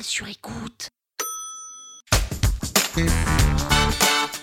sur écoute.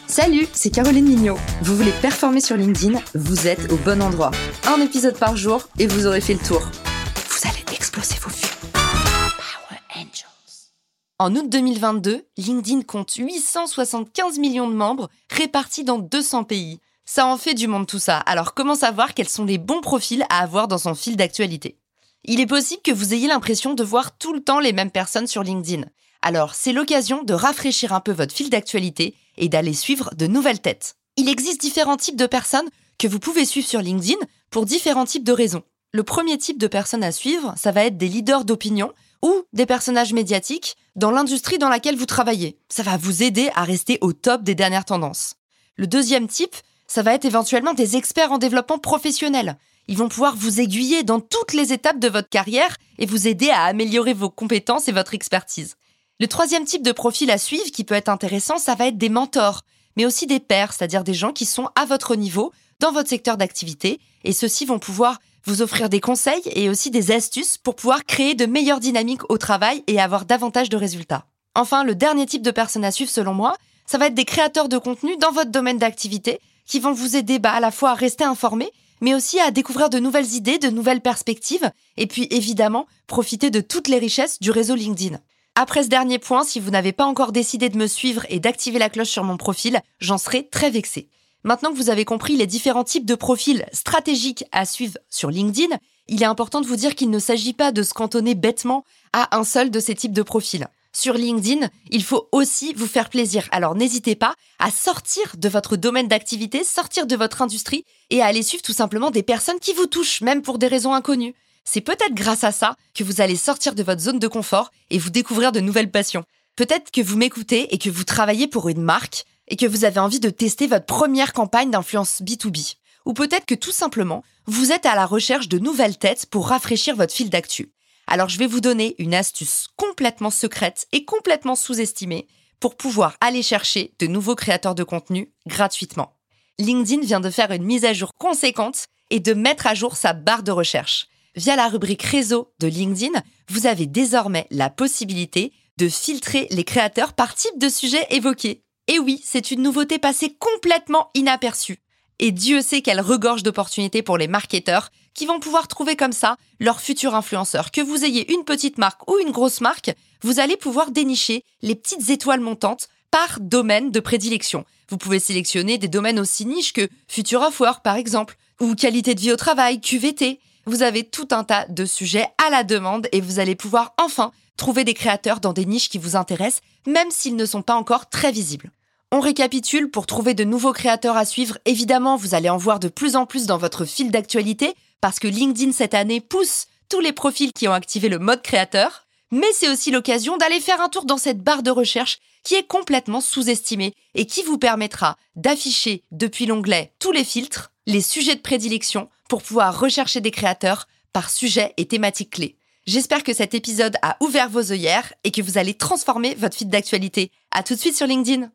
Salut, c'est Caroline Mignot. Vous voulez performer sur LinkedIn Vous êtes au bon endroit. Un épisode par jour et vous aurez fait le tour. Vous allez exploser vos vues. Power Angels. En août 2022, LinkedIn compte 875 millions de membres répartis dans 200 pays. Ça en fait du monde tout ça, alors comment savoir quels sont les bons profils à avoir dans son fil d'actualité? Il est possible que vous ayez l'impression de voir tout le temps les mêmes personnes sur LinkedIn. Alors c'est l'occasion de rafraîchir un peu votre fil d'actualité et d'aller suivre de nouvelles têtes. Il existe différents types de personnes que vous pouvez suivre sur LinkedIn pour différents types de raisons. Le premier type de personnes à suivre, ça va être des leaders d'opinion ou des personnages médiatiques dans l'industrie dans laquelle vous travaillez. Ça va vous aider à rester au top des dernières tendances. Le deuxième type, ça va être éventuellement des experts en développement professionnel. Ils vont pouvoir vous aiguiller dans toutes les étapes de votre carrière et vous aider à améliorer vos compétences et votre expertise. Le troisième type de profil à suivre qui peut être intéressant, ça va être des mentors, mais aussi des pairs, c'est-à-dire des gens qui sont à votre niveau dans votre secteur d'activité, et ceux-ci vont pouvoir vous offrir des conseils et aussi des astuces pour pouvoir créer de meilleures dynamiques au travail et avoir davantage de résultats. Enfin, le dernier type de personnes à suivre selon moi, ça va être des créateurs de contenu dans votre domaine d'activité qui vont vous aider bah, à la fois à rester informé, mais aussi à découvrir de nouvelles idées, de nouvelles perspectives, et puis évidemment profiter de toutes les richesses du réseau LinkedIn. Après ce dernier point, si vous n'avez pas encore décidé de me suivre et d'activer la cloche sur mon profil, j'en serai très vexée. Maintenant que vous avez compris les différents types de profils stratégiques à suivre sur LinkedIn, il est important de vous dire qu'il ne s'agit pas de se cantonner bêtement à un seul de ces types de profils. Sur LinkedIn, il faut aussi vous faire plaisir. Alors n'hésitez pas à sortir de votre domaine d'activité, sortir de votre industrie et à aller suivre tout simplement des personnes qui vous touchent, même pour des raisons inconnues. C'est peut-être grâce à ça que vous allez sortir de votre zone de confort et vous découvrir de nouvelles passions. Peut-être que vous m'écoutez et que vous travaillez pour une marque et que vous avez envie de tester votre première campagne d'influence B2B. Ou peut-être que tout simplement, vous êtes à la recherche de nouvelles têtes pour rafraîchir votre fil d'actu. Alors je vais vous donner une astuce complètement secrète et complètement sous-estimée pour pouvoir aller chercher de nouveaux créateurs de contenu gratuitement. LinkedIn vient de faire une mise à jour conséquente et de mettre à jour sa barre de recherche. Via la rubrique réseau de LinkedIn, vous avez désormais la possibilité de filtrer les créateurs par type de sujet évoqué. Et oui, c'est une nouveauté passée complètement inaperçue. Et Dieu sait qu'elle regorge d'opportunités pour les marketeurs qui vont pouvoir trouver comme ça leur futur influenceur. Que vous ayez une petite marque ou une grosse marque, vous allez pouvoir dénicher les petites étoiles montantes par domaine de prédilection. Vous pouvez sélectionner des domaines aussi niches que Future of Work par exemple, ou qualité de vie au travail, QVT. Vous avez tout un tas de sujets à la demande et vous allez pouvoir enfin trouver des créateurs dans des niches qui vous intéressent, même s'ils ne sont pas encore très visibles. On récapitule pour trouver de nouveaux créateurs à suivre. Évidemment, vous allez en voir de plus en plus dans votre fil d'actualité parce que LinkedIn cette année pousse tous les profils qui ont activé le mode créateur. Mais c'est aussi l'occasion d'aller faire un tour dans cette barre de recherche qui est complètement sous-estimée et qui vous permettra d'afficher depuis l'onglet tous les filtres, les sujets de prédilection pour pouvoir rechercher des créateurs par sujet et thématique clé. J'espère que cet épisode a ouvert vos œillères et que vous allez transformer votre feed d'actualité. À tout de suite sur LinkedIn.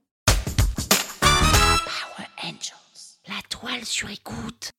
Toile sur écoute.